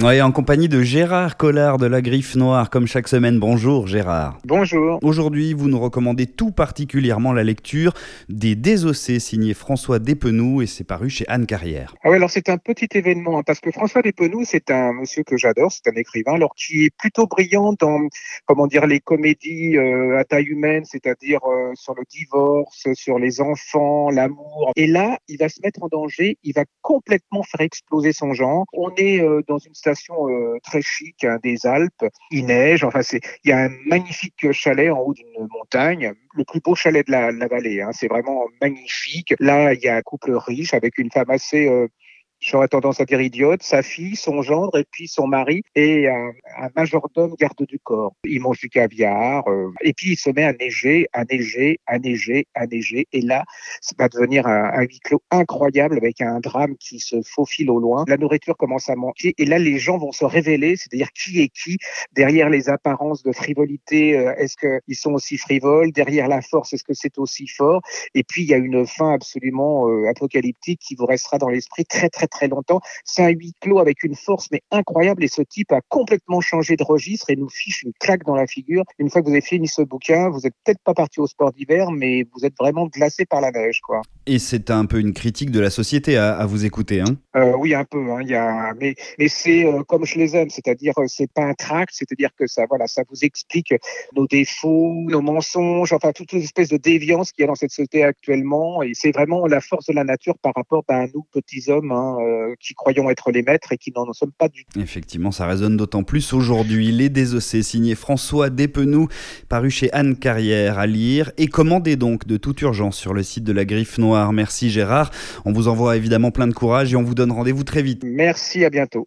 Oui, en compagnie de Gérard Collard de la Griffe Noire, comme chaque semaine. Bonjour Gérard. Bonjour. Aujourd'hui, vous nous recommandez tout particulièrement la lecture des Désossés, signé François Despenoux, et c'est paru chez Anne Carrière. Ah oui, alors c'est un petit événement, hein, parce que François Despenoux, c'est un monsieur que j'adore, c'est un écrivain, alors qui est plutôt brillant dans, comment dire, les comédies euh, à taille humaine, c'est-à-dire euh, sur le divorce, sur les enfants, l'amour. Et là, il va se mettre en danger, il va complètement faire exploser son genre. On est euh, dans une euh, très chic hein, des Alpes, il neige, enfin c'est, il y a un magnifique chalet en haut d'une montagne, le plus beau chalet de la, la vallée, hein, c'est vraiment magnifique. Là, il y a un couple riche avec une femme assez euh, j'aurais tendance à dire idiote, sa fille, son gendre et puis son mari et un, majordome garde du corps. Il mange du caviar euh, et puis il se met à neiger, à neiger, à neiger, à neiger et là, ça va devenir un, un huis clos incroyable avec un drame qui se faufile au loin. La nourriture commence à manquer et là les gens vont se révéler, c'est-à-dire qui est qui derrière les apparences de frivolité. euh, est-ce qu'ils sont aussi frivoles derrière la force Est-ce que c'est aussi fort Et puis il y a une fin absolument euh, apocalyptique qui vous restera dans l'esprit très très très longtemps. C'est un huis clos avec une force mais incroyable et ce type a complètement changé de registre et nous fiche une claque dans la figure. Une fois que vous avez fini ce bouquin, vous êtes peut-être pas parti au sport d'hiver, mais vous êtes vraiment glacé par la neige, quoi. Et c'est un peu une critique de la société à, à vous écouter. Hein Euh, oui, un peu. Hein, y a, mais mais c'est euh, comme je les aime, c'est-à-dire euh, c'est pas un tract, c'est-à-dire que ça, voilà, ça vous explique nos défauts, nos mensonges, enfin toute une espèce de déviance qu'il y a dans cette société actuellement. Et c'est vraiment la force de la nature par rapport ben, à nous petits hommes hein, euh, qui croyons être les maîtres et qui n'en sommes pas du tout. Effectivement, ça résonne d'autant plus aujourd'hui. Les Désossés, signé François Despenoux, paru chez Anne Carrière à lire et commandé donc de toute urgence sur le site de la Griffe Noire. Merci Gérard. On vous envoie évidemment plein de courage et on vous rendez-vous très vite. Merci, à bientôt.